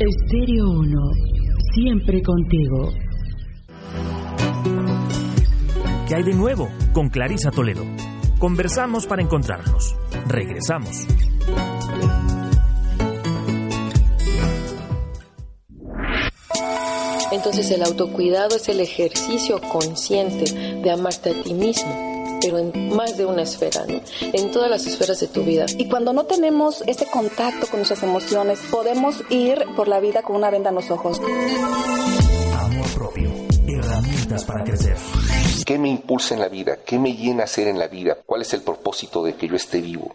Estéreo 1, siempre contigo. ¿Qué hay de nuevo? Con Clarisa Toledo. Conversamos para encontrarnos. Regresamos. Entonces el autocuidado es el ejercicio consciente de amarte a ti mismo, pero en más de una esfera, ¿no? en todas las esferas de tu vida. Y cuando no tenemos ese contacto con nuestras emociones, podemos ir por la vida con una venda en los ojos. Amor propio. Herramientas para crecer. ¿Qué me impulsa en la vida? ¿Qué me llena a ser en la vida? ¿Cuál es el propósito de que yo esté vivo?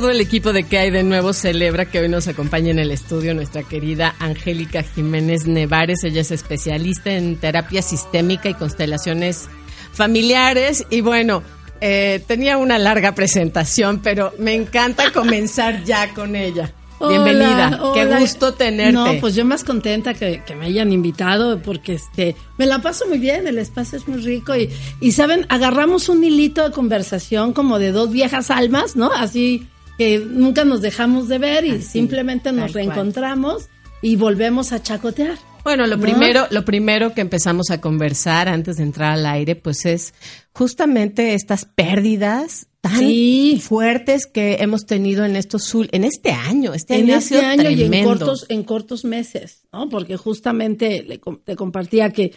Todo, el equipo de que hay de nuevo celebra que hoy nos acompaña en el estudio nuestra querida Angélica Jiménez Nevares. Ella es especialista en terapia sistémica y constelaciones familiares. Y bueno, eh, tenía una larga presentación, pero me encanta comenzar ya con ella. Bienvenida, Hola, qué hola. gusto tenerte. No, pues yo más contenta que, que me hayan invitado porque este me la paso muy bien, el espacio es muy rico y, y saben, agarramos un hilito de conversación como de dos viejas almas, ¿no? Así que nunca nos dejamos de ver y Así, simplemente nos cual. reencontramos y volvemos a chacotear. Bueno, lo ¿No? primero, lo primero que empezamos a conversar antes de entrar al aire, pues es justamente estas pérdidas tan Sí. fuertes que hemos tenido en estos en este año. Este en año ha este sido año y en cortos, en cortos meses, ¿no? Porque justamente le te compartía que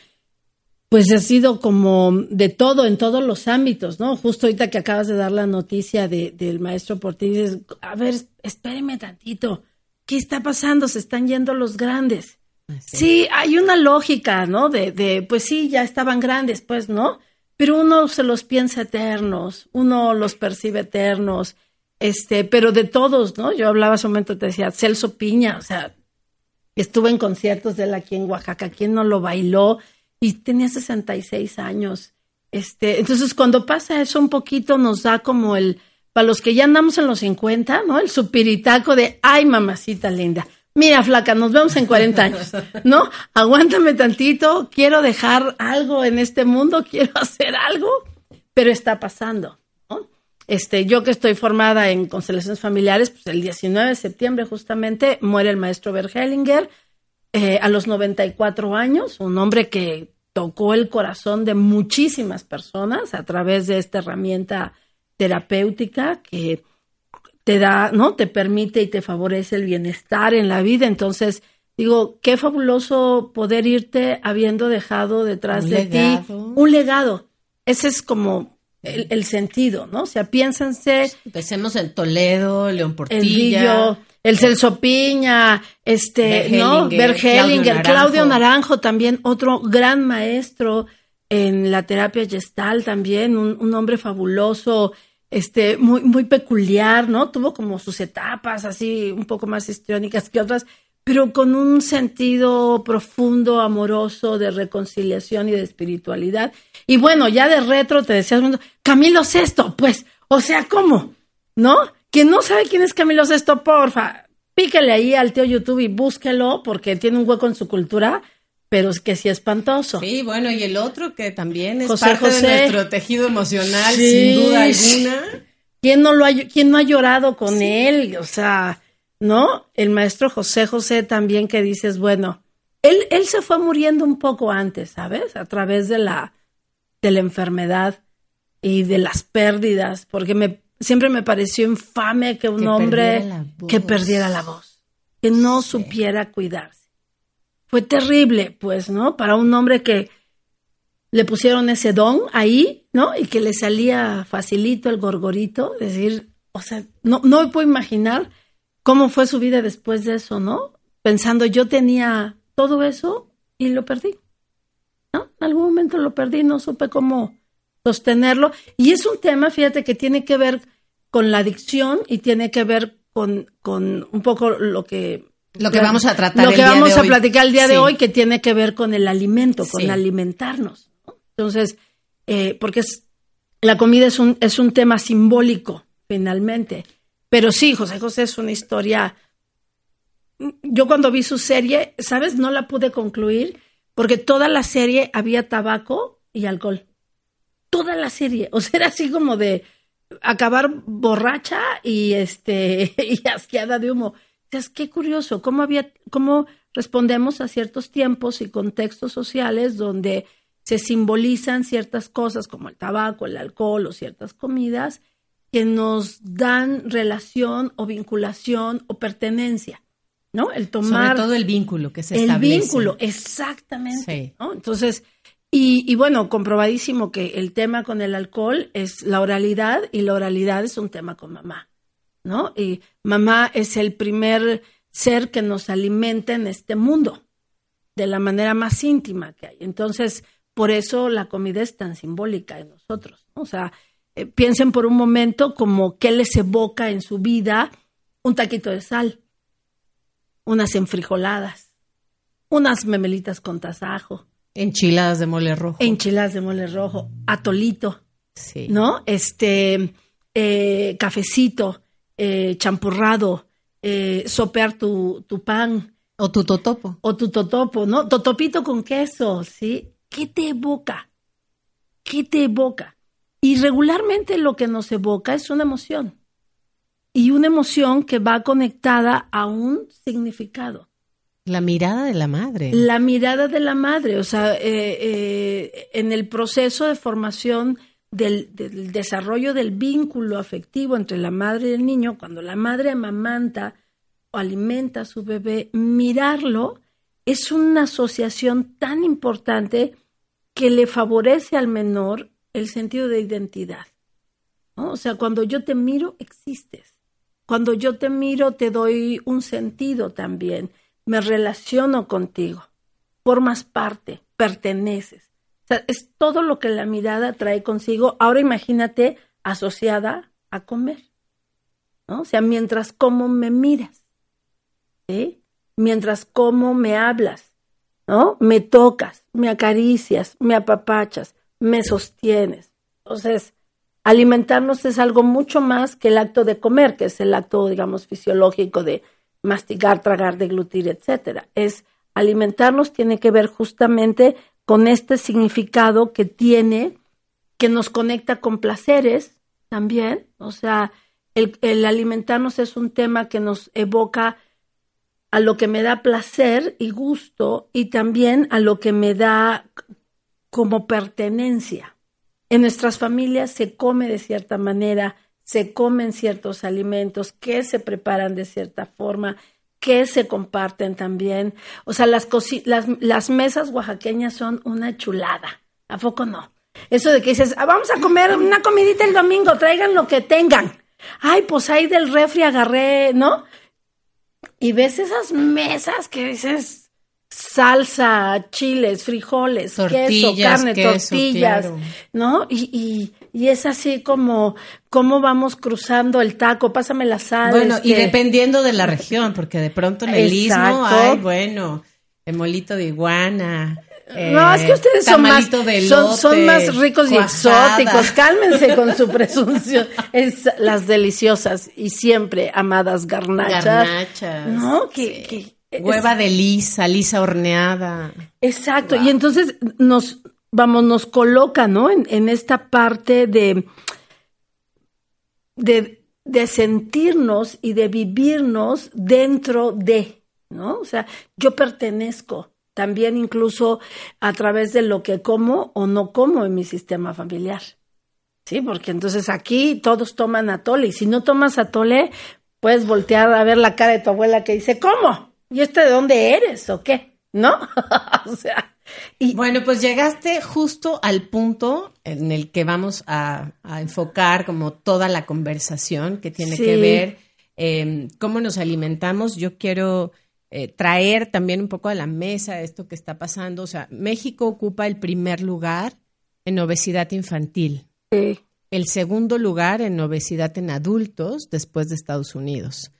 pues ha sido como de todo, en todos los ámbitos, ¿no? Justo ahorita que acabas de dar la noticia de, del maestro Portillo, dices, a ver, espéreme tantito, ¿qué está pasando? Se están yendo los grandes. Sí, hay una lógica, ¿no? De, de, pues sí, ya estaban grandes, pues, ¿no? Pero uno se los piensa eternos, uno los percibe eternos, este, pero de todos, ¿no? Yo hablaba hace un momento, te decía, Celso Piña, o sea, estuve en conciertos de él aquí en Oaxaca, ¿quién no lo bailó? Y tenía 66 años. Este, entonces, cuando pasa eso un poquito, nos da como el, para los que ya andamos en los 50, ¿no? El supiritaco de, ay, mamacita linda, mira, flaca, nos vemos en 40 años, ¿no? Aguántame tantito, quiero dejar algo en este mundo, quiero hacer algo, pero está pasando, ¿no? Este, yo que estoy formada en constelaciones familiares, pues el 19 de septiembre justamente muere el maestro Bergelinger eh, a los 94 años, un hombre que tocó el corazón de muchísimas personas a través de esta herramienta terapéutica que te da, ¿no? Te permite y te favorece el bienestar en la vida. Entonces, digo, qué fabuloso poder irte habiendo dejado detrás Un de legado. ti un legado. Ese es como el, el sentido, ¿no? O sea, piénsense Empecemos en Toledo, León Portilla. El Celso Piña, este, ¿no? Hellinger, Claudio Claudio Naranjo. También, otro gran maestro en la terapia gestal también, un, un hombre fabuloso, este, muy, muy peculiar, ¿no? Tuvo como sus etapas así, un poco más histriónicas que otras, pero con un sentido profundo, amoroso, de reconciliación y de espiritualidad. Y bueno, ya de retro te decías, Camilo Sesto, pues, o sea, ¿cómo? ¿No? Quien no sabe quién es Camilo Sesto, porfa, píquele ahí al tío YouTube y búsquelo porque tiene un hueco en su cultura, pero es que sí espantoso. Sí, bueno, y el otro que también es José parte José. de nuestro tejido emocional, Sí, sin duda alguna. ¿Quién no, lo ha, quién no ha llorado con él? O sea, ¿no? El maestro José José también que dices, bueno, él, él se fue muriendo un poco antes, ¿sabes? A través de la, de la enfermedad y de las pérdidas, porque me, siempre me pareció infame que un Que hombre perdiera que perdiera la voz, que no supiera cuidarse. Fue terrible, pues, ¿no? Para un hombre que le pusieron ese don ahí, ¿no? Y que le salía facilito el gorgorito, es decir, o sea, no, no me puedo imaginar cómo fue su vida después de eso, ¿no? Pensando, yo tenía todo eso y lo perdí, ¿no? En algún momento lo perdí, no supe cómo sostenerlo. Y es un tema, fíjate, que tiene que ver con la adicción y tiene que ver con, con un poco lo que... Lo que vamos a tratar Lo el que día de vamos a hoy. platicar el día de hoy, que tiene que ver con el alimento, con Sí. alimentarnos. ¿no? Entonces, eh, porque es, la comida es un, es un tema simbólico, finalmente. Pero sí, José José es una historia. Yo cuando vi su serie, ¿sabes? No la pude concluir porque toda la serie había tabaco y alcohol. Toda la serie. O sea, era así como de acabar borracha y este y asqueada de humo. O sea, es qué curioso, cómo había, cómo respondemos a ciertos tiempos y contextos sociales donde se simbolizan ciertas cosas como el tabaco, el alcohol o ciertas comidas que nos dan relación o vinculación o pertenencia, ¿no? El tomar Sobre todo el vínculo que se el establece. vínculo, exactamente. Sí. ¿no? Entonces, y, y bueno, comprobadísimo que el tema con el alcohol es la oralidad y la oralidad es un tema con mamá, ¿no? Y mamá es el primer ser que nos alimenta en este mundo de la manera más íntima que hay. Entonces, por eso la comida es tan simbólica en nosotros. ¿no? O sea, eh, piensen por un momento como qué les evoca en su vida un taquito de sal, unas enfrijoladas, unas memelitas con tasajo, Enchiladas de mole rojo. enchiladas de mole rojo, atolito, Sí. ¿no? Este, eh, cafecito, eh, champurrado, eh, sopear tu, tu pan O tu totopo. o tu totopo, ¿no? Totopito con queso, ¿sí? ¿Qué te evoca? ¿Qué te evoca? Y regularmente lo que nos evoca es una emoción. Y una emoción que va conectada a un significado. La mirada de la madre. La mirada de la madre, o sea, eh, eh, en el proceso de formación del, del desarrollo del vínculo afectivo entre la madre y el niño, cuando la madre amamanta o alimenta a su bebé, mirarlo es una asociación tan importante que le favorece al menor el sentido de identidad. O sea, cuando yo te miro, existes. Cuando yo te miro, te doy un sentido también. Me relaciono contigo. Formas parte, perteneces. O sea, es todo lo que la mirada trae consigo. Ahora imagínate asociada a comer. ¿no? O sea, mientras como me miras. ¿sí? Mientras como me hablas. ¿no? Me tocas, me acaricias, me apapachas, me sostienes. Entonces, alimentarnos es algo mucho más que el acto de comer, que es el acto, digamos, fisiológico de masticar, tragar, deglutir, etcétera. Es alimentarnos tiene que ver justamente con este significado que tiene, que nos conecta con placeres también. O sea, el alimentarnos es un tema que nos evoca a lo que me da placer y gusto y también a lo que me da como pertenencia. En nuestras familias se come de cierta manera, se comen ciertos alimentos que se preparan de cierta forma, que se comparten también. O sea, las, las, mesas oaxaqueñas son una chulada. ¿A poco no? Eso de que dices, ah, vamos a comer una comidita el domingo, traigan lo que tengan. Ay, pues ahí del refri agarré, ¿no? Y ves esas mesas que dices, salsa, chiles, frijoles, queso, carne, tortillas, ¿no? Y, y, es así como, cómo vamos cruzando el taco, pásame la sal. Bueno, y este dependiendo de la región, porque de pronto en el istmo hay, bueno, el molito de iguana, no, es que ustedes son más, son, más ricos y exóticos. Cálmense con su presunción. Es las deliciosas y siempre amadas garnachas. Garnachas. ¿No? Que, Hueva de lisa, lisa horneada. Exacto. Y entonces nos, vamos, nos coloca, ¿no? En, en esta parte de, de, de sentirnos y de vivirnos dentro de, ¿no? O sea, yo pertenezco también incluso a través de lo que como o no como en mi sistema familiar. Sí, porque entonces aquí todos toman atole y si no tomas atole, puedes voltear a ver la cara de tu abuela que dice, ¿cómo? ¿Y este de dónde eres o qué? ¿No? o sea, y bueno, pues llegaste justo al punto en el que vamos a, enfocar como toda la conversación que tiene que ver eh, cómo nos alimentamos. Yo quiero eh, traer también un poco a la mesa esto que está pasando. O sea, México ocupa el primer lugar en obesidad infantil. El segundo lugar en obesidad en adultos después de Estados Unidos.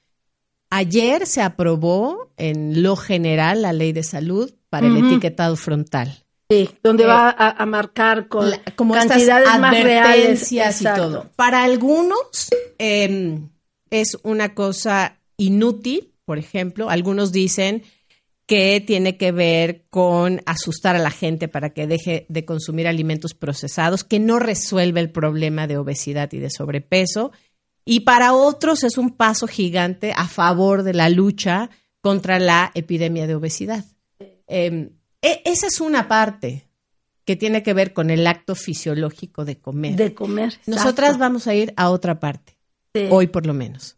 Ayer se aprobó en lo general la ley de salud para el etiquetado frontal. Sí, donde va eh, a, marcar con como cantidades más reales y todo. Para algunos em, es una cosa inútil por ejemplo. Algunos dicen que tiene que ver con asustar a la gente para que deje de consumir alimentos procesados, que no resuelve el problema de obesidad y de sobrepeso. Y para otros es un paso gigante a favor de la lucha contra la epidemia de obesidad. Em, e, esa es una parte que tiene que ver con el acto fisiológico de comer. De comer. Nosotras vamos a ir a otra parte, hoy por lo menos.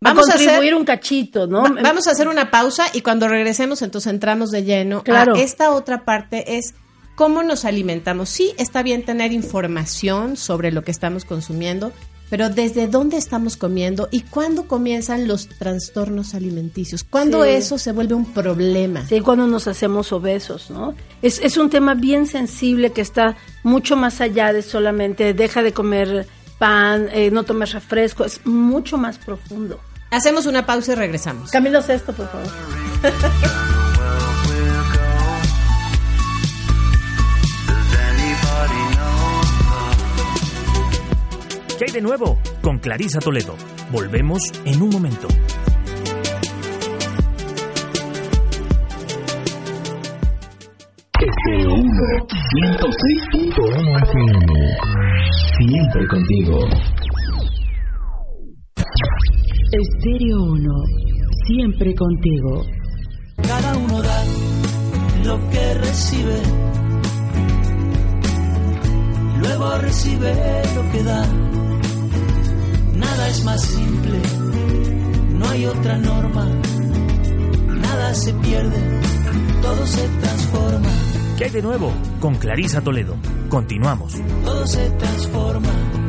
Vamos a contribuir un cachito, ¿no? vamos a hacer una pausa y cuando regresemos entonces entramos de lleno claro. esta otra parte es cómo nos alimentamos. Sí, está bien tener información sobre lo que estamos consumiendo, pero desde dónde estamos comiendo y cuándo comienzan los trastornos alimenticios, cuándo eso se vuelve un problema. Sí, cuando nos hacemos obesos, ¿no? Es, es un tema bien sensible que está mucho más allá de solamente deja de comer pan, eh, no tomes refresco, es mucho más profundo. Hacemos una pausa y regresamos. Camilo Sesto, por favor. ¿Qué hay de nuevo? Con Clarisa Toledo. Volvemos en un momento. Estéreo 1, 106.1 FM. Siempre contigo. Estéreo 1, siempre contigo. Cada uno da lo que recibe. Luego recibe lo que da. Nada es más simple, no hay otra norma. Nada se pierde, todo se transforma. ¿Qué hay de nuevo? Con Clarisa Toledo. Continuamos. Todo se transforma.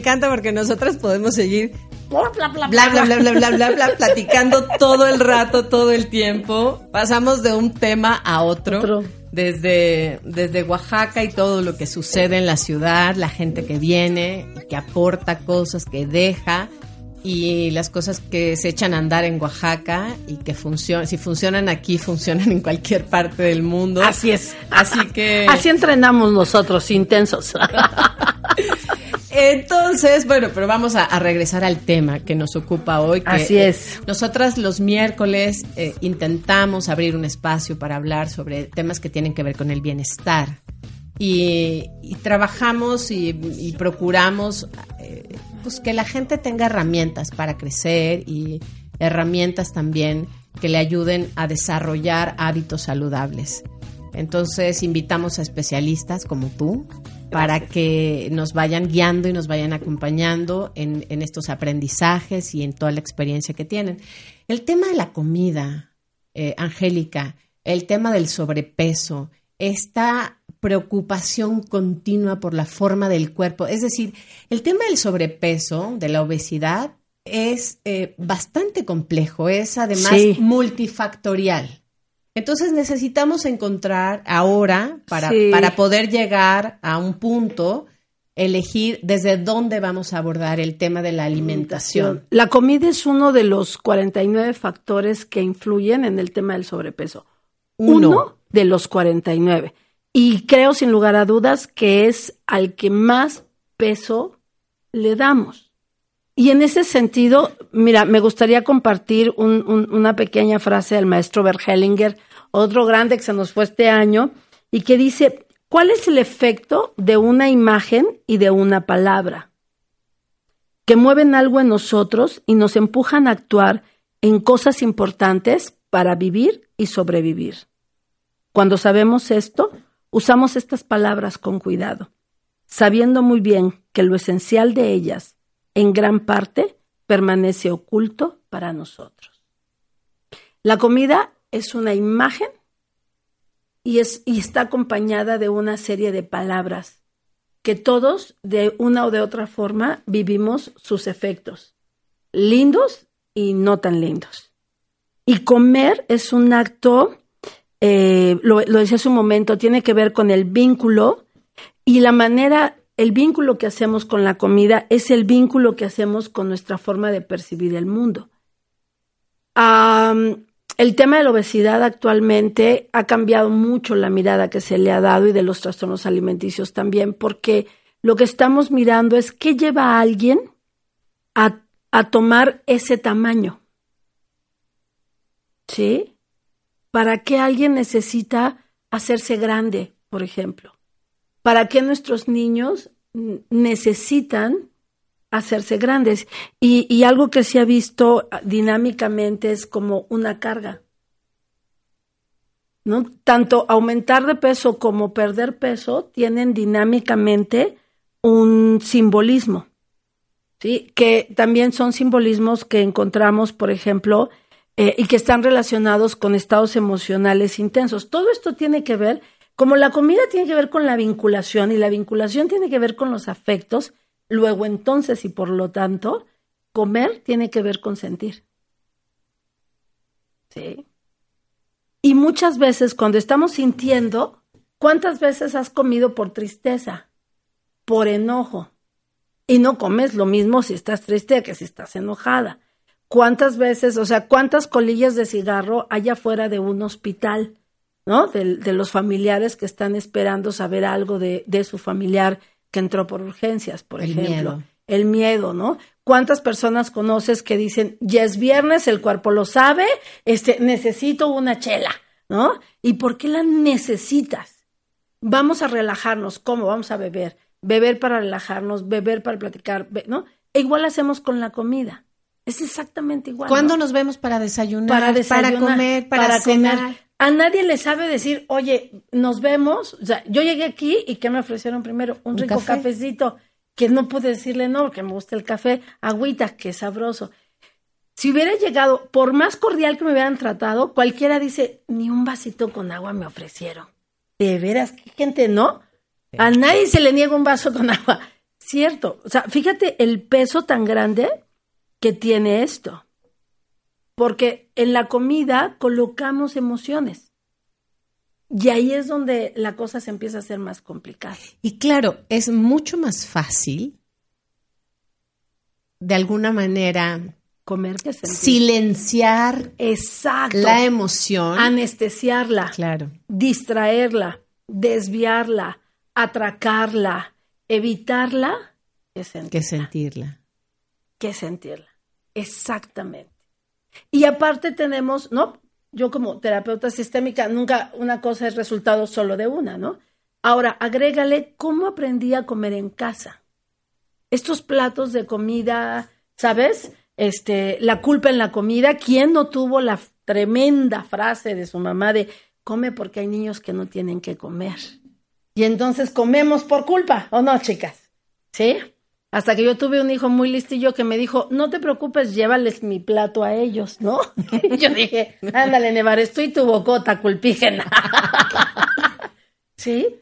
Encanta porque nosotras podemos seguir bla bla bla bla bla bla bla bla, bla, platicando todo el rato, todo el tiempo. Pasamos de un tema a otro. Otro. Desde, desde Oaxaca y todo lo que sucede en la ciudad, la gente que viene, que aporta cosas, que deja, y las cosas que se echan a andar en Oaxaca y que funcionan, si funcionan aquí, funcionan en cualquier parte del mundo. Así es. Así que... Así entrenamos nosotros, intensos. Entonces, bueno, pero vamos a, a regresar al tema que nos ocupa hoy. Que, Así es. eh, nosotras los miércoles eh, intentamos abrir un espacio para hablar sobre temas que tienen que ver con el bienestar. Y, y trabajamos y, y procuramos eh, pues que la gente tenga herramientas para crecer y herramientas también que le ayuden a desarrollar hábitos saludables. Entonces invitamos a especialistas como tú para que nos vayan guiando y nos vayan acompañando en, en estos aprendizajes y en toda la experiencia que tienen. El tema de la comida, eh, Angélica, el tema del sobrepeso, esta preocupación continua por la forma del cuerpo, es decir, el tema del sobrepeso, de la obesidad, es eh, bastante complejo, es además Sí. multifactorial. Entonces necesitamos encontrar ahora, para, Sí. para poder llegar a un punto, elegir desde dónde vamos a abordar el tema de la alimentación. La comida es uno de los 49 factores que influyen en el tema del sobrepeso. Uno. de los 49. Y creo sin lugar a dudas que es al que más peso le damos. Y en ese sentido, mira, me gustaría compartir un- un- una pequeña frase del maestro Bert Hellinger, otro grande que se nos fue este año, y que dice, ¿cuál es el efecto de una imagen y de una palabra? Que mueven algo en nosotros y nos empujan a actuar en cosas importantes para vivir y sobrevivir. Cuando sabemos esto, usamos estas palabras con cuidado, sabiendo muy bien que lo esencial de ellas, en gran parte, permanece oculto para nosotros. La comida es una imagen y, es, y está acompañada de una serie de palabras que todos, de una o de otra forma, vivimos sus efectos, lindos y no tan lindos. Y comer es un acto eh, lo, lo decía hace un momento, tiene que ver con el vínculo y la manera, el vínculo que hacemos con la comida es el vínculo que hacemos con nuestra forma de percibir el mundo. El tema de la obesidad actualmente ha cambiado mucho la mirada que se le ha dado y de los trastornos alimenticios también, porque lo que estamos mirando es qué lleva a alguien a, a tomar ese tamaño. ¿Sí? ¿Para qué alguien necesita hacerse grande, por ejemplo? ¿Para qué nuestros niños necesitan hacerse grandes? Y, algo que se ha visto dinámicamente es como una carga. ¿no? Tanto aumentar de peso como perder peso tienen dinámicamente un simbolismo, ¿sí? que también son simbolismos que encontramos, por ejemplo, eh, y que están relacionados con estados emocionales intensos. Todo esto tiene que ver, como la comida tiene que ver con la vinculación y la vinculación tiene que ver con los afectos, luego entonces y por lo tanto, comer tiene que ver con sentir. ¿Sí? Y muchas veces cuando estamos sintiendo, ¿cuántas veces has comido por tristeza? Por enojo. Y no comes lo mismo si estás triste que si estás enojada. ¿Cuántas veces, o sea, cuántas colillas de cigarro hay afuera de un hospital, ¿no? De, de los familiares que están esperando saber algo de, de su familiar que entró por urgencias, por El ejemplo. miedo. El miedo, ¿no? ¿Cuántas personas conoces que dicen, ya es viernes, el cuerpo lo sabe, este, necesito una chela, ¿no? ¿Y por qué la necesitas? Vamos a relajarnos, ¿cómo? Vamos a beber. Beber para relajarnos, beber para platicar, ¿no? E igual hacemos con la comida. Es exactamente igual. ¿Cuándo ¿no? nos vemos para desayunar? para desayunar, para comer, para, cenar. comer. A nadie le sabe decir, oye, nos vemos. O sea, yo llegué aquí y ¿qué me ofrecieron primero? Un, Un rico café. cafecito. Que no pude decirle no, porque me gusta el café. Agüita, que sabroso. Si hubiera llegado, por más cordial que me hubieran tratado, cualquiera dice, ni un vasito con agua me ofrecieron. De veras, qué gente, ¿no? A nadie se le niega un vaso con agua. cierto. O sea, fíjate el peso tan grande que tiene esto. Porque en la comida colocamos emociones. Y ahí es donde la cosa se empieza a hacer más complicada. Y claro, es mucho más fácil, de alguna manera, Comer que sentir. silenciar Exacto. la emoción. Anestesiarla. Claro. distraerla, desviarla, atracarla, evitarla, que sentirla. Que sentirla. que sentirla. Exactamente. Y aparte tenemos, ¿no? Yo como terapeuta sistémica, nunca una cosa es resultado solo de una, ¿no? Ahora, agrégale cómo aprendí a comer en casa. Estos platos de comida, ¿sabes? Este, la culpa en la comida, ¿quién no tuvo la tremenda frase de su mamá de come porque hay niños que no tienen que comer? Y entonces comemos por culpa, ¿o no, chicas? ¿Sí? Hasta que yo tuve un hijo muy listillo que me dijo, no te preocupes, llévales mi plato a ellos, ¿no? Y yo dije, ándale, Nevares, tú y tu bocota culpígena. ¿Sí?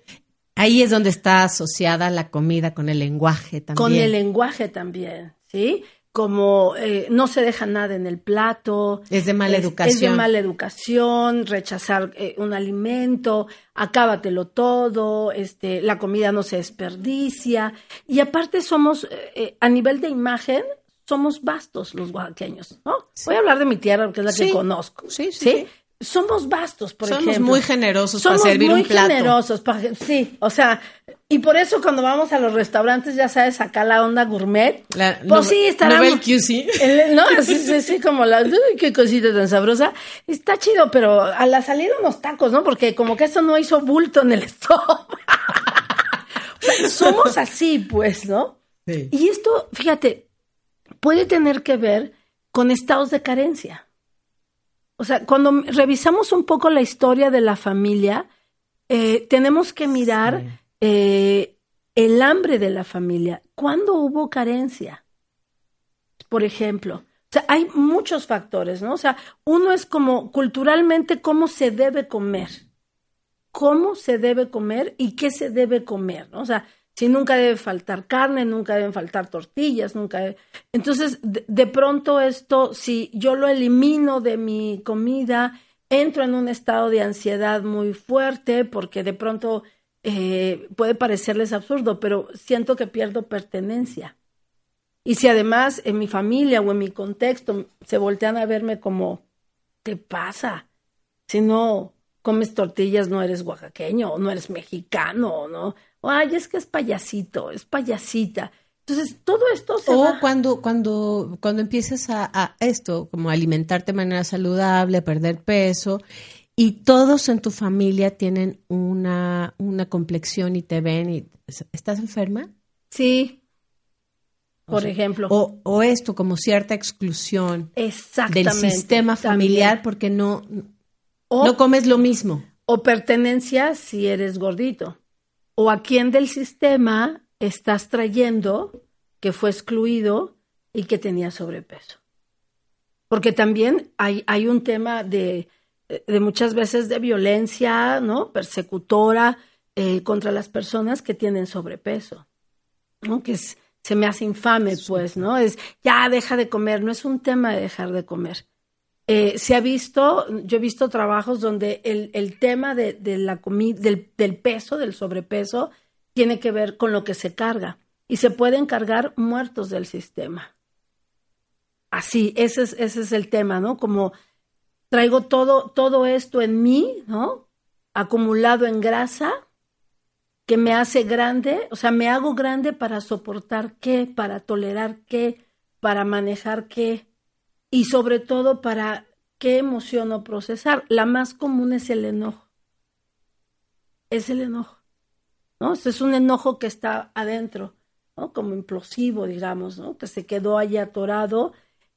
Ahí es donde está asociada la comida con el lenguaje también. Con el lenguaje también, ¿sí? Como eh, no se deja nada en el plato. Es de mala Es de educación. mala educación, rechazar eh, un alimento, acábatelo todo, este, la comida no se desperdicia. Y aparte somos, eh, eh, a nivel de imagen, somos vastos los oaxaqueños, ¿no? Voy a hablar de mi tierra porque es la Sí. que conozco. Sí, sí, sí. Somos vastos, por Somos ejemplo. muy generosos para Somos servir muy un plato. generosos, para- sí, o sea, y por eso cuando vamos a los restaurantes, ya sabes, acá la onda gourmet, La pues nove- sí, estará... Novel QC. El- no, sí, sí, sí, como la, uy, qué cosita tan sabrosa. Está chido, pero a la salida unos tacos, ¿no? Porque como que eso no hizo bulto en el estómago. Somos así, pues, ¿no? Y esto, fíjate, puede tener que ver con estados de carencia. O sea, cuando revisamos un poco la historia de la familia, eh, tenemos que mirar eh, el hambre de la familia. ¿Cuándo hubo carencia? Por ejemplo. O sea, hay muchos factores, ¿no? O sea, uno es como culturalmente cómo se debe comer. Cómo se debe comer y qué se debe comer, ¿no? O sea, si nunca debe faltar carne, nunca deben faltar tortillas, nunca. debe- Entonces, de, pronto esto, si yo lo elimino de mi comida, entro en un estado de ansiedad muy fuerte porque de pronto eh, puede parecerles absurdo, pero siento que pierdo pertenencia. Y si además en mi familia o en mi contexto se voltean a verme como, ¿qué pasa? Si no comes tortillas no eres oaxaqueño o no eres mexicano, ¿no? O, ay, es que es payasito, es payasita. Entonces, todo esto se O va- cuando, cuando, cuando empiezas a, a esto, como alimentarte de manera saludable, perder peso, y todos en tu familia tienen una, una complexión y te ven y ¿estás enferma? Sí. O Por sea, ejemplo. O, o esto, como cierta exclusión Exactamente. del sistema también. familiar porque no, O- no comes lo mismo. o pertenencia si eres gordito. O a quién del sistema estás trayendo que fue excluido y que tenía sobrepeso. Porque también hay, hay un tema de, de muchas veces de violencia, ¿no? Persecutora eh, contra las personas que tienen sobrepeso, ¿no? Que es- se me hace infame, pues, ¿no? Es, ya, deja de comer, no es un tema de dejar de comer. Eh, se ha visto, yo he visto trabajos donde el, el tema de, de la del, del peso, del sobrepeso, tiene que ver con lo que se carga. Y se pueden cargar muertos del sistema. Así, ese es, ese es el tema, ¿no? Como traigo todo, todo esto en mí, ¿no? Acumulado en grasa, que me hace grande, o sea, me hago grande para soportar qué, para tolerar qué, para manejar qué y sobre todo para qué emoción o procesar. La más común es el enojo. Es el enojo. ¿No? Es un enojo que está adentro, ¿no? Como implosivo, digamos, ¿no? Que se quedó ahí atorado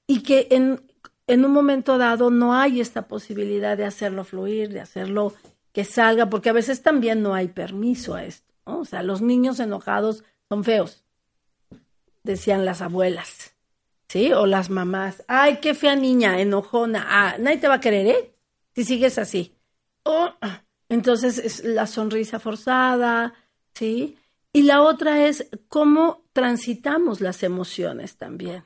y que en, en un momento dado no hay esta posibilidad de hacerlo fluir, de hacerlo que salga, porque a veces también no hay permiso a esto, ¿no? O sea, los niños enojados son feos, decían las abuelas. ¿Sí? O las mamás, ay, qué fea niña, enojona, ah, nadie te va a querer, ¿eh? Si sigues así. Oh, entonces es la sonrisa forzada, ¿sí? Y la otra es cómo transitamos las emociones también.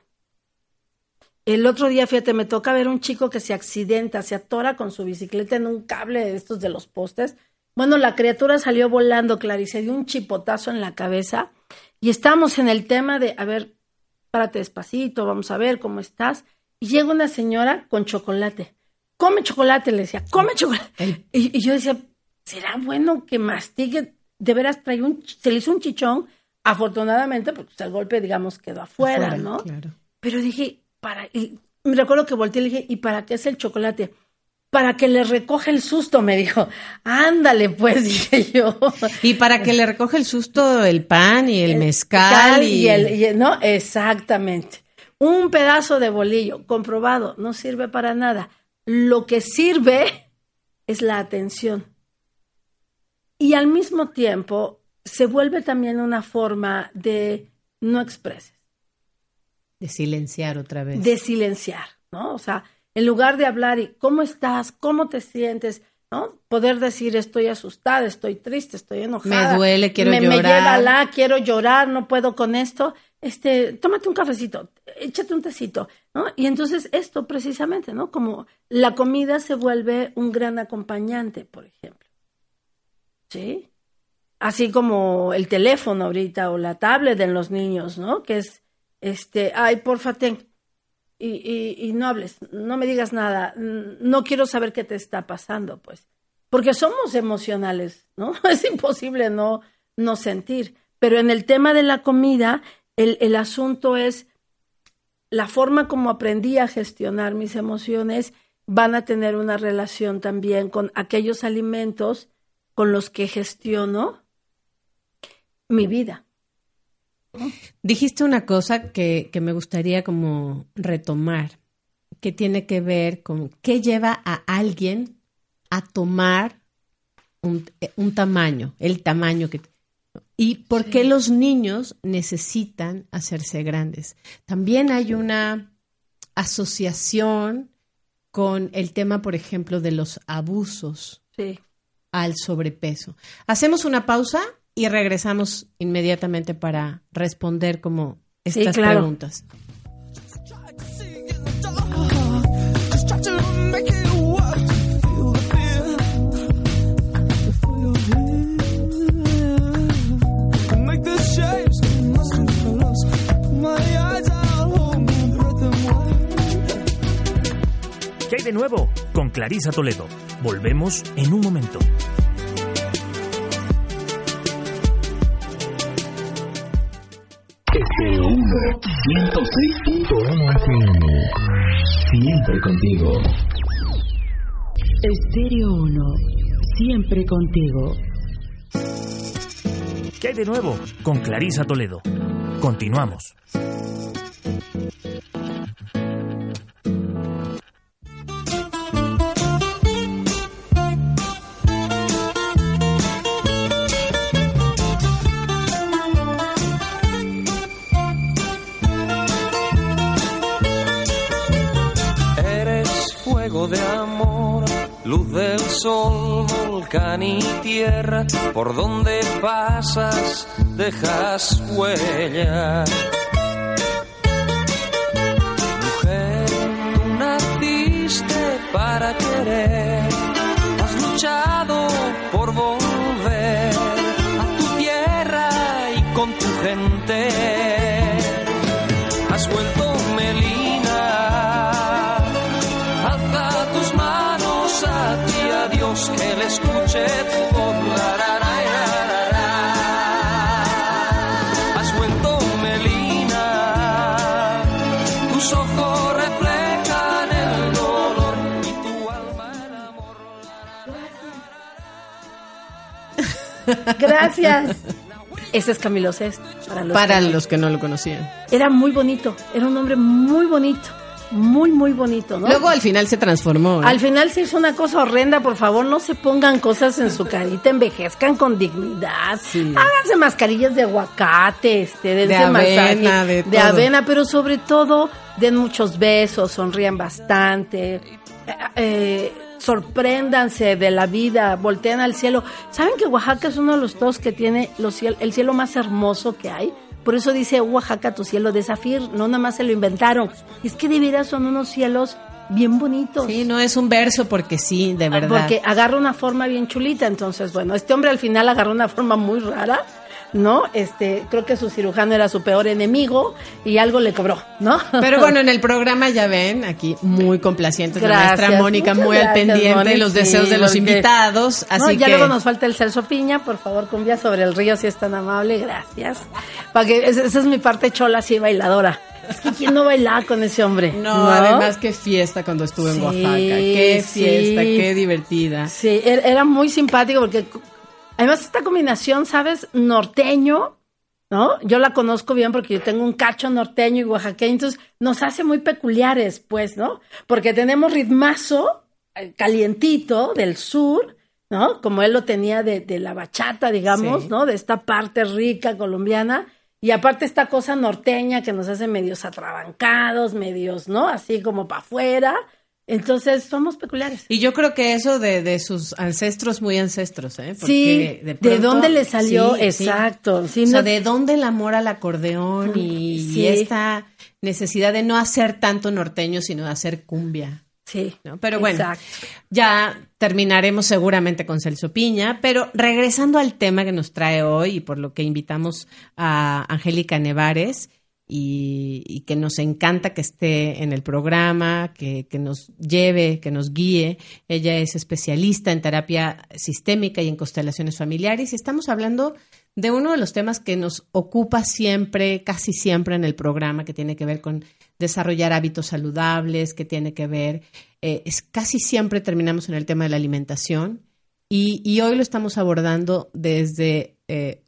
El otro día, fíjate, me toca ver un chico que se accidenta, se atora con su bicicleta en un cable de estos de los postes. Bueno, la criatura salió volando, Clarice, dio un chipotazo en la cabeza y estamos en el tema de, a ver, párate despacito, vamos a ver cómo estás. Y llega una señora con chocolate. Come chocolate, le decía, come chocolate. Y, y yo decía, ¿será bueno que mastique? De veras trae un, se le hizo un chichón. Afortunadamente, pues el golpe, digamos, quedó afuera, Afuera, ¿no? claro. Pero dije, para, y me recuerdo que volteé y le dije, ¿y para qué es el chocolate? Para que le recoja el susto, me dijo. Ándale, pues, dije yo. Y para que le recoge el susto el pan y el mezcal y, y el, y el- no, exactamente. Un pedazo de bolillo, comprobado, no sirve para nada. Lo que sirve es la atención. Y al mismo tiempo se vuelve también una forma de no expreses, de silenciar otra vez. de silenciar, ¿no? O sea, en lugar de hablar y cómo estás, cómo te sientes, ¿no? Poder decir estoy asustada, estoy triste, estoy enojada. Me duele, quiero me, Me llorar. lleva la, quiero llorar, no puedo con esto. Este, tómate un cafecito, échate un tecito, ¿no? Y entonces esto precisamente, ¿no? Como la comida se vuelve un gran acompañante, por ejemplo. ¿Sí? Así como el teléfono ahorita o la tablet en los niños, ¿no? Que es, este, ay, porfa, ten, y, y, y no hables, no me digas nada, n- no quiero saber qué te está pasando, pues, porque somos emocionales, ¿no? Es imposible no, no sentir. Pero en el tema de la comida, el, el asunto es la forma como aprendí a gestionar mis emociones van a tener una relación también con aquellos alimentos con los que gestiono mi vida. Dijiste una cosa que, que me gustaría como retomar, que tiene que ver con qué lleva a alguien a tomar un, eh, un tamaño, el tamaño que... Y por qué los niños necesitan hacerse grandes. También hay una asociación con el tema, por ejemplo, de los abusos Sí. al sobrepeso. Hacemos una pausa y regresamos inmediatamente para responder como Sí, estas claro. preguntas. ¿Qué hay de nuevo? Con Clarisa Toledo. Volvemos en un momento. 106.1 FM. Siempre contigo. Estéreo 1, siempre contigo. ¿Qué hay de nuevo? Con Clarisa Toledo. Continuamos. Luz del sol, volcán y tierra. Por donde pasas, dejas huella. Gracias. Ese es Camilo Sesto. Para los, Para que, los que no lo conocían. Era muy bonito. Era un hombre muy bonito. Muy, muy bonito, ¿no? Luego al final se transformó. ¿eh? Al final se hizo una cosa horrenda, por favor, no se pongan cosas en su carita, envejezcan con dignidad. Háganse mascarillas de aguacate, este, dense avena, masaje, de todo. avena, pero sobre todo den muchos besos, sonrían bastante. Eh, eh, sorpréndanse de la vida, volteen al cielo. ¿Saben que Oaxaca es uno de los estados que tiene los ciel- el cielo más hermoso que hay? Por eso dice Oaxaca tu cielo de zafir, no nada más se lo inventaron. Es que de veras son unos cielos bien bonitos. Sí, no es un verso porque sí, de verdad. Porque agarra una forma bien chulita. Entonces, bueno, este hombre al final agarró una forma muy rara, ¿no? Este, creo que su cirujano era su peor enemigo y algo le cobró, ¿no? Pero bueno, en el programa ya ven, aquí muy complacientes, la Gracias, maestra Mónica muy al pendiente de Moni, los sí, deseos de los porque- invitados, así No, ya que luego nos falta el Celso Piña, por favor, cumbia sobre el río, si es tan amable, gracias. Para que esa es mi parte chola, así bailadora. Es que quién no bailaba con ese hombre. no, además qué fiesta cuando estuvo en Oaxaca, qué sí. fiesta, qué divertida. Sí, er- era muy simpático porque además esta combinación, ¿sabes? Norteño, ¿no? Yo la conozco bien porque yo tengo un cacho norteño y oaxaqueño, entonces nos hace muy peculiares, pues, ¿no? Porque tenemos ritmazo eh, calientito del sur, ¿no? Como él lo tenía de, de la bachata, digamos, Sí. ¿no? De esta parte rica colombiana. Y aparte esta cosa norteña que nos hace medios atrabancados, medios, ¿no? Así como para afuera. Entonces somos peculiares. Y yo creo que eso de, de sus ancestros, muy ancestros, ¿eh? Porque Sí, ¿de pronto- dónde le salió? Sí. Exacto. Sí, o sea, no- de dónde el amor al acordeón y, Sí. y esta necesidad de no hacer tanto norteño, sino de hacer cumbia. Sí. ¿no? Pero bueno, Exacto. ya terminaremos seguramente con Celso Piña, pero regresando al tema que nos trae hoy y por lo que invitamos a Angélica Nevares y, y que nos encanta que esté en el programa, que, que nos lleve, que nos guíe. Ella es especialista en terapia sistémica y en constelaciones familiares y estamos hablando de uno de los temas que nos ocupa siempre, casi siempre en el programa, que tiene que ver con desarrollar hábitos saludables, que tiene que ver, eh, es casi siempre terminamos en el tema de la alimentación y, y hoy lo estamos abordando desde, eh,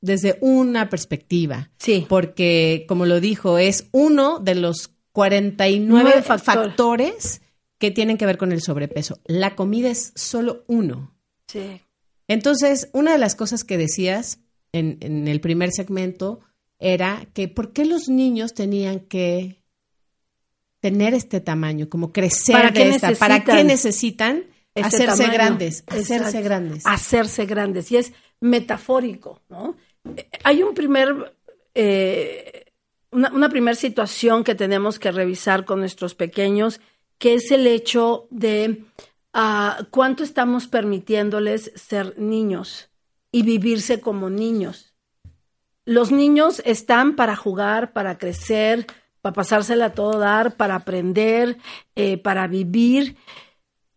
desde una perspectiva. Sí. Porque, como lo dijo, es uno de los 49 Nueve factores. que tienen que ver con el sobrepeso. La comida es solo uno. Sí. Entonces, una de las cosas que decías en, en el primer segmento era que por qué los niños tenían que tener este tamaño, como crecer ¿Para qué de esta, ¿para qué necesitan necesitan este hacerse tamaño? grandes, hacerse Exacto. grandes? Hacerse grandes. Y es metafórico, ¿no? Hay un primer, eh, una, una primer situación que tenemos que revisar con nuestros pequeños, que es el hecho de ah, cuánto estamos permitiéndoles ser niños y vivirse como niños. Los niños están para jugar, para crecer, para pasársela a todo dar, para aprender, eh, para vivir.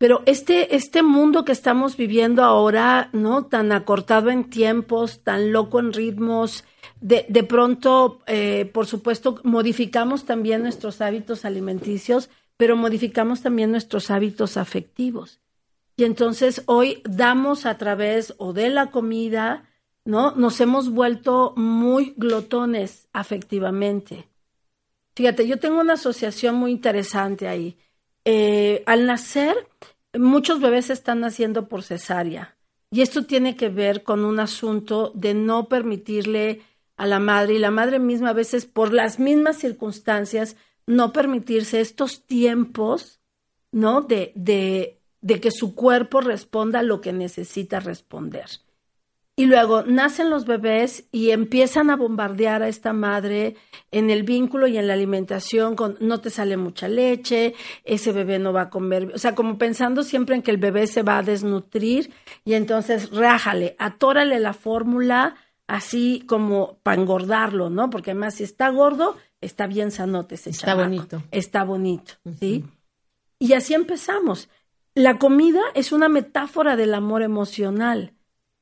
Pero este, este mundo que estamos viviendo ahora, ¿no? Tan acortado en tiempos, tan loco en ritmos, de, de pronto, eh, por supuesto, modificamos también nuestros hábitos alimenticios, pero modificamos también nuestros hábitos afectivos. Y entonces hoy damos a través o de la comida, ¿no? Nos hemos vuelto muy glotones afectivamente. Fíjate, yo tengo una asociación muy interesante ahí. Eh, al nacer, muchos bebés están naciendo por cesárea. Y esto tiene que ver con un asunto de no permitirle a la madre y la madre misma a veces por las mismas circunstancias no permitirse estos tiempos, ¿no? De, de, de que su cuerpo responda a lo que necesita responder. Y luego nacen los bebés y empiezan a bombardear a esta madre en el vínculo y en la alimentación con no te sale mucha leche, ese bebé no va a comer, o sea, como pensando siempre en que el bebé se va a desnutrir y entonces rájale, atórale la fórmula así como para engordarlo, ¿no? Porque además si está gordo, está bien sanote ese Está chamaco. bonito. Está bonito, ¿sí? Y así empezamos. La comida es una metáfora del amor emocional.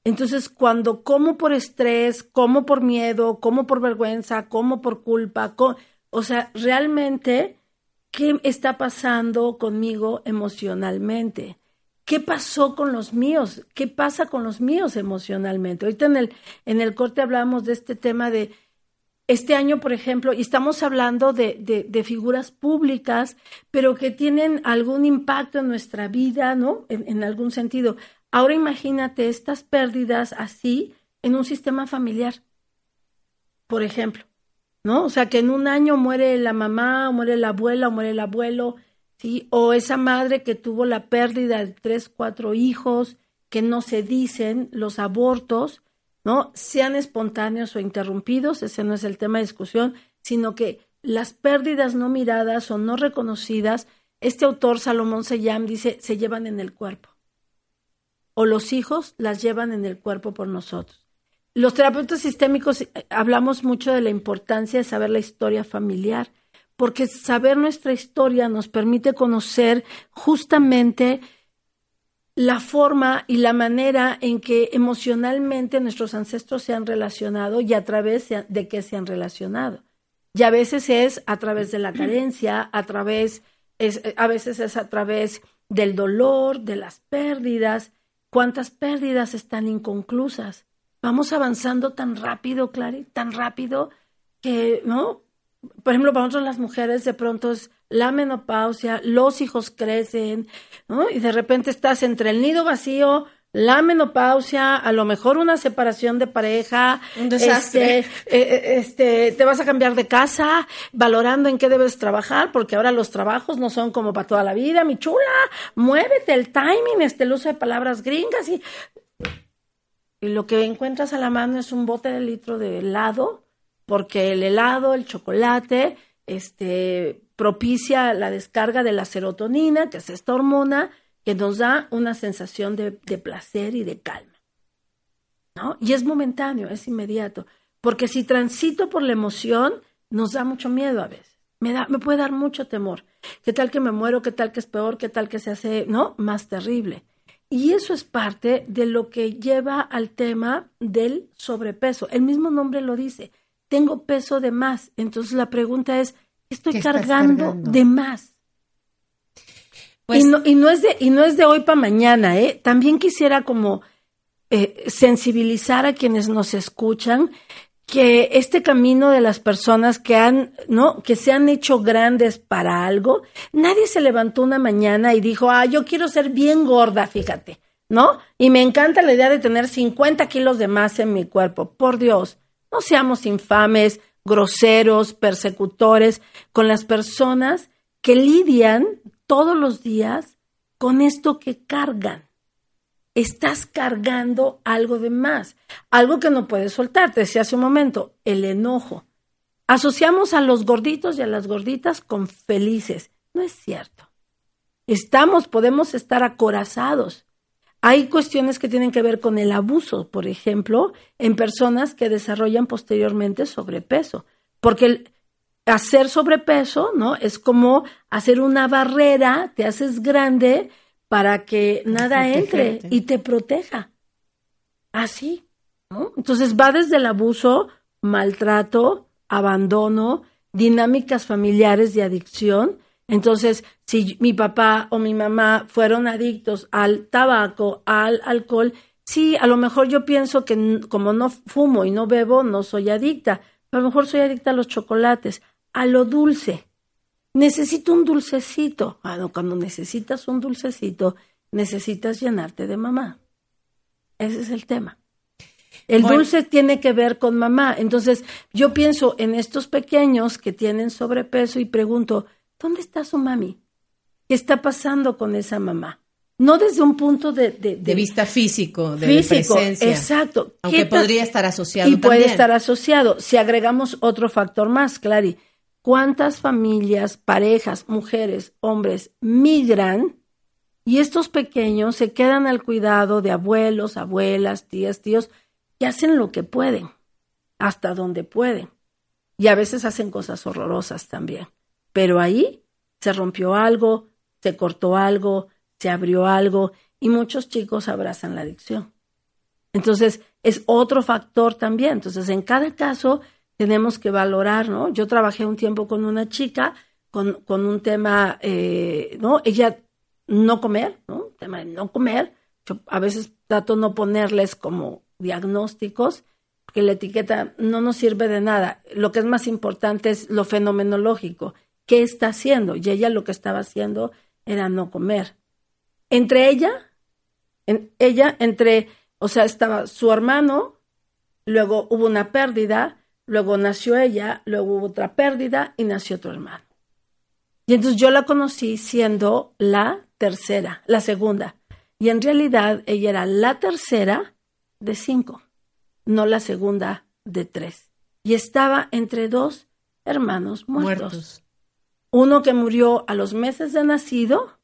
Entonces, cuando como por estrés, como por miedo, como por vergüenza, como por culpa, o sea, realmente, ¿qué está pasando conmigo emocionalmente? ¿Qué pasó con los míos? ¿Qué pasa con los míos emocionalmente? Ahorita en el, en el corte hablábamos de este tema de este año, por ejemplo, y estamos hablando de, de, figuras públicas, pero que tienen algún impacto en nuestra vida, ¿no? En algún sentido. Ahora imagínate estas pérdidas así en un sistema familiar, por ejemplo, ¿no? O sea, que en un año muere la mamá, o muere la abuela, o muere el abuelo. ¿sí? O esa madre que tuvo la pérdida de tres, cuatro hijos que no se dicen, los abortos, ¿no? Sean espontáneos o interrumpidos, ese no es el tema de discusión, sino que las pérdidas no miradas o no reconocidas, este autor Salomón Seyam dice, se llevan en el cuerpo. O los hijos las llevan en el cuerpo por nosotros. Los terapeutas sistémicos eh, hablamos mucho de la importancia de saber la historia familiar, porque saber nuestra historia nos permite conocer justamente la forma y la manera en que emocionalmente nuestros ancestros se han relacionado y a través de qué se han relacionado. Y a veces es a través de la carencia, a través, es, a veces es a través del dolor, de las pérdidas. ¿Cuántas pérdidas están inconclusas? Vamos avanzando tan rápido, Clary, tan rápido que, ¿no? Por ejemplo, para nosotros las mujeres de pronto es la menopausia, los hijos crecen, ¿no? Y de repente estás entre el nido vacío, la menopausia, a lo mejor una separación de pareja, un desastre. Este, eh, eh, este, te vas a cambiar de casa, valorando en qué debes trabajar, porque ahora los trabajos no son como para toda la vida, mi chula, muévete, el timing, este, el uso de palabras gringas y, y lo que encuentras a la mano es un bote de litro de helado, porque el helado, el chocolate, este, propicia la descarga de la serotonina, que es esta hormona, que nos da una sensación de, placer y de calma. ¿no? Y es momentáneo, es inmediato. Porque si transito por la emoción, nos da mucho miedo a veces. Me, da, me puede dar mucho temor. ¿Qué tal que me muero? ¿Qué tal que es peor? ¿Qué tal que se hace, no? Más terrible. Y eso es parte de lo que lleva al tema del sobrepeso. El mismo nombre lo dice. Tengo peso de más. Entonces la pregunta es, ¿qué estoy cargando de más? Pues y, no, y, no es de, y no es de hoy para mañana, ¿eh? También quisiera como eh, sensibilizar a quienes nos escuchan que este camino de las personas que han, ¿no? Que se han hecho grandes para algo, nadie se levantó una mañana y dijo, ah, yo quiero ser bien gorda, fíjate, ¿no? Y me encanta la idea de tener 50 kilos de más en mi cuerpo. Por Dios, no seamos infames, groseros, persecutores con las personas que lidian todos los días con esto que cargan. Estás cargando algo de más, algo que no puedes soltar. Te decía hace un momento, el enojo. Asociamos a los gorditos y a las gorditas con felices. No es cierto. Estamos, podemos estar acorazados. Hay cuestiones que tienen que ver con el abuso, por ejemplo, en personas que desarrollan posteriormente sobrepeso, porque el, hacer sobrepeso, ¿no? Es como hacer una barrera, te haces grande para que nada entre y te proteja. Así, ¿no? Entonces va desde el abuso, maltrato, abandono, dinámicas familiares de adicción. Entonces, si mi papá o mi mamá fueron adictos al tabaco, al alcohol, sí, a lo mejor yo pienso que como no fumo y no bebo, no soy adicta. A lo mejor soy adicta a los chocolates a lo dulce. Necesito un dulcecito. Ah, cuando necesitas un dulcecito, necesitas llenarte de mamá. Ese es el tema. El dulce tiene que ver con mamá. Entonces, yo pienso en estos pequeños que tienen sobrepeso y pregunto, ¿dónde está su mami? ¿Qué está pasando con esa mamá? No desde un punto de... De, vista físico, de físico, presencia. Exacto. Aunque podría estar asociado Y puede estar asociado. Si agregamos otro factor más, Clary, cuántas familias, parejas, mujeres, hombres migran y estos pequeños se quedan al cuidado de abuelos, abuelas, tías, tíos, y hacen lo que pueden, hasta donde pueden. Y a veces hacen cosas horrorosas también. Pero ahí se rompió algo, se cortó algo, se abrió algo, y muchos chicos abrazan la adicción. Entonces, es otro factor también. Entonces, en cada caso, tenemos que valorar, ¿no? Yo trabajé un tiempo con una chica con, con un tema, eh, ¿no? Ella no comer, ¿no? tema de no comer. Yo a veces trato no ponerles como diagnósticos, porque la etiqueta no nos sirve de nada. Lo que es más importante es lo fenomenológico. ¿Qué está haciendo? Y ella lo que estaba haciendo era no comer. Entre ella, ella, entre, o sea, estaba su hermano, luego hubo una pérdida, luego nació ella, luego hubo otra pérdida y nació otro hermano. Y entonces yo la conocí siendo la tercera, la segunda. Y en realidad ella era la tercera de cinco, no la segunda de tres. Y estaba entre dos hermanos muertos. Muertos. Uno que murió a los meses de nacido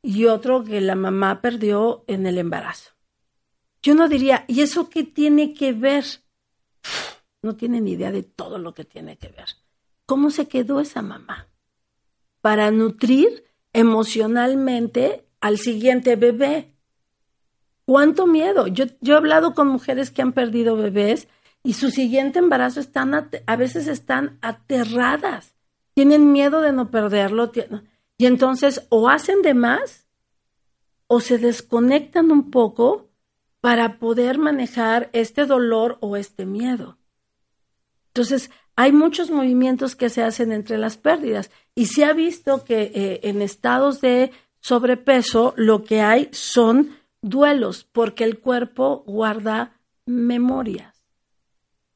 y otro que la mamá perdió en el embarazo. Yo no diría, ¿y eso qué tiene que ver? No tienen idea de todo lo que tiene que ver. ¿Cómo se quedó esa mamá? Para nutrir emocionalmente al siguiente bebé. ¿Cuánto miedo? Yo, yo he hablado con mujeres que han perdido bebés y su siguiente embarazo están a veces están aterradas, tienen miedo de no perderlo y entonces o hacen de más o se desconectan un poco para poder manejar este dolor o este miedo. Entonces, hay muchos movimientos que se hacen entre las pérdidas y se ha visto que eh, en estados de sobrepeso lo que hay son duelos porque el cuerpo guarda memorias.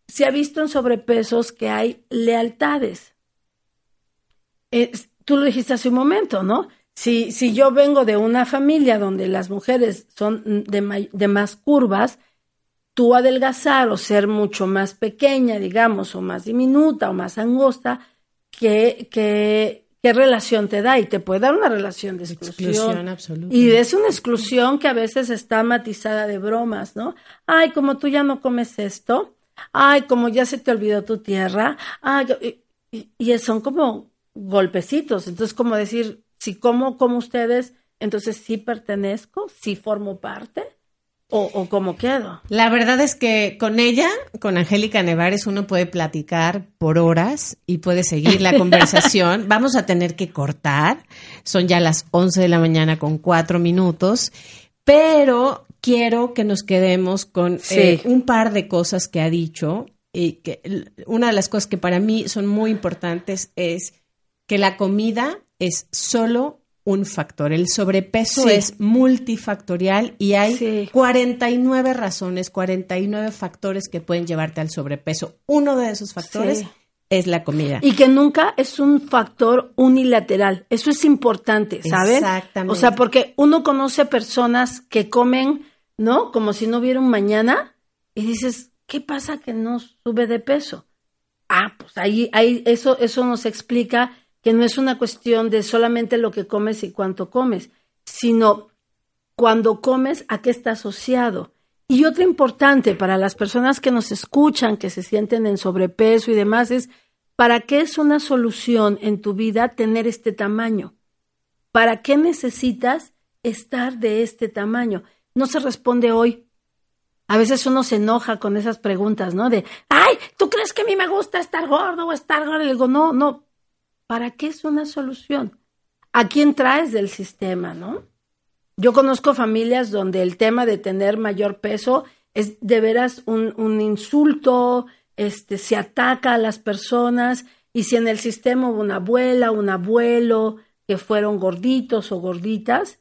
Se ha visto en sobrepesos que hay lealtades. Tú lo dijiste hace un momento, ¿no? Si, si yo vengo de una familia donde las mujeres son de más curvas, tú adelgazar o ser mucho más pequeña, digamos, o más diminuta o más angosta, ¿qué, qué, qué relación te da? Y te puede dar una relación de exclusión. Exclusión absoluta. Y es una exclusión que a veces está matizada de bromas, ¿no? Ay, como tú ya no comes esto. Ay, como ya se te olvidó tu tierra. Ay, y, y- y son como golpecitos. Entonces, como decir, si como como ustedes, entonces sí pertenezco, sí formo parte, o, o cómo quedo. La verdad es que con ella, con Angélica Nevares, uno puede platicar por horas y puede seguir la conversación. Vamos a tener que cortar. Son ya las 11 de la mañana con cuatro minutos, pero quiero que nos quedemos con Sí. eh, un par de cosas que ha dicho. Y que una de las cosas que para mí son muy importantes es que la comida es solo un factor. El sobrepeso Sí. es multifactorial y hay Sí. 49 razones, 49 factores que pueden llevarte al sobrepeso. Uno de esos factores Sí. es la comida. Y que nunca es un factor unilateral. Eso es importante, ¿saben? Exactamente. O sea, porque uno conoce personas que comen, ¿no? Como si no hubiera un mañana y dices, ¿qué pasa que no sube de peso? Ah, pues ahí, ahí eso, eso nos explica que no es una cuestión de solamente lo que comes y cuánto comes, sino cuando comes a qué está asociado. Y otra importante para las personas que nos escuchan, que se sienten en sobrepeso y demás, es ¿para qué es una solución en tu vida tener este tamaño? ¿Para qué necesitas estar de este tamaño? No se responde hoy. A veces uno se enoja con esas preguntas, ¿no? De, ay, ¿tú crees que a mí me gusta estar gordo o estar gordo? No, no. ¿Para qué es una solución? ¿A quién traes del sistema, no? Yo conozco familias donde el tema de tener mayor peso es de veras un, un insulto, este, se ataca a las personas y si en el sistema hubo una abuela, un abuelo que fueron gorditos o gorditas,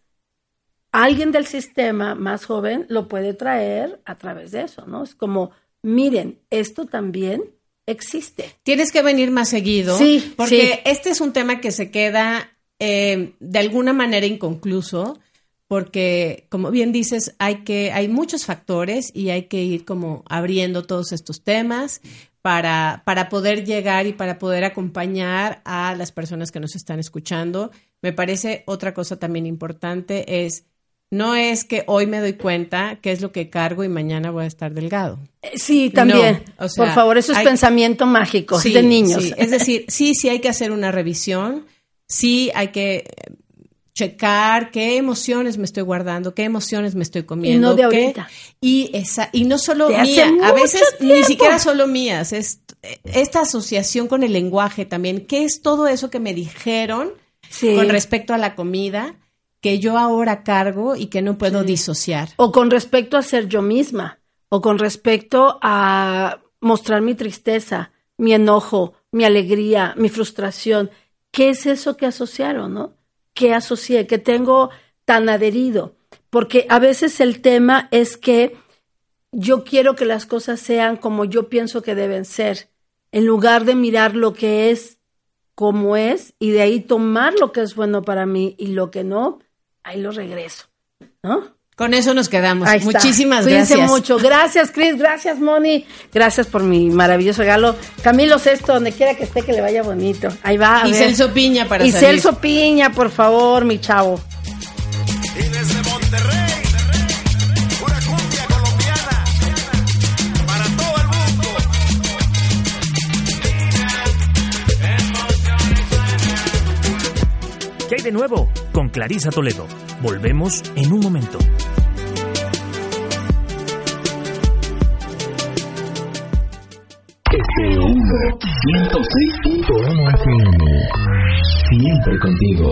alguien del sistema más joven lo puede traer a través de eso, ¿no? Es como, miren, esto también existe. Tienes que venir más seguido. Sí, Porque sí. este es un tema que se queda eh, de alguna manera inconcluso. Porque, como bien dices, hay que, hay muchos factores y hay que ir como abriendo todos estos temas para, para poder llegar y para poder acompañar a las personas que nos están escuchando. Me parece otra cosa también importante es, no es que hoy me doy cuenta qué es lo que cargo y mañana voy a estar delgado. Eh, Sí, también. No, o sea, Por favor, eso es hay- pensamiento mágico, Sí, de niños. sí. Es decir, sí, sí hay que hacer una revisión, sí hay que eh, checar qué emociones me estoy guardando, qué emociones me estoy comiendo. Y no de qué- ahorita. y, esa, y no solo mía, a veces ni siquiera solo mías, es esta asociación con el lenguaje también, qué es todo eso que me dijeron Sí. con respecto a la comida que yo ahora cargo y que no puedo disociar. O con respecto a ser yo misma, o con respecto a mostrar mi tristeza, mi enojo, mi alegría, mi frustración. ¿Qué es eso que asociaron, no? ¿Qué asocié? ¿Qué tengo tan adherido? Porque a veces el tema es que yo quiero que las cosas sean como yo pienso que deben ser, en lugar de mirar lo que es como es y de ahí tomar lo que es bueno para mí y lo que no, ahí lo regreso, ¿no? Con eso nos quedamos. Ahí está. Muchísimas Cuídense gracias. mucho. Gracias, Chris. Gracias, Moni. Gracias por mi maravilloso regalo. Camilo Sesto, donde quiera que esté, que le vaya bonito. Ahí va. a Y ver. Celso Piña para Y salir. Celso Piña, por favor, mi chavo. Y desde Monterrey, pura cumbia colombiana, para todo el mundo. ¿Qué hay de nuevo? Con Clarisa Toledo. Volvemos en un momento. FM 106.1 FM. Siempre contigo.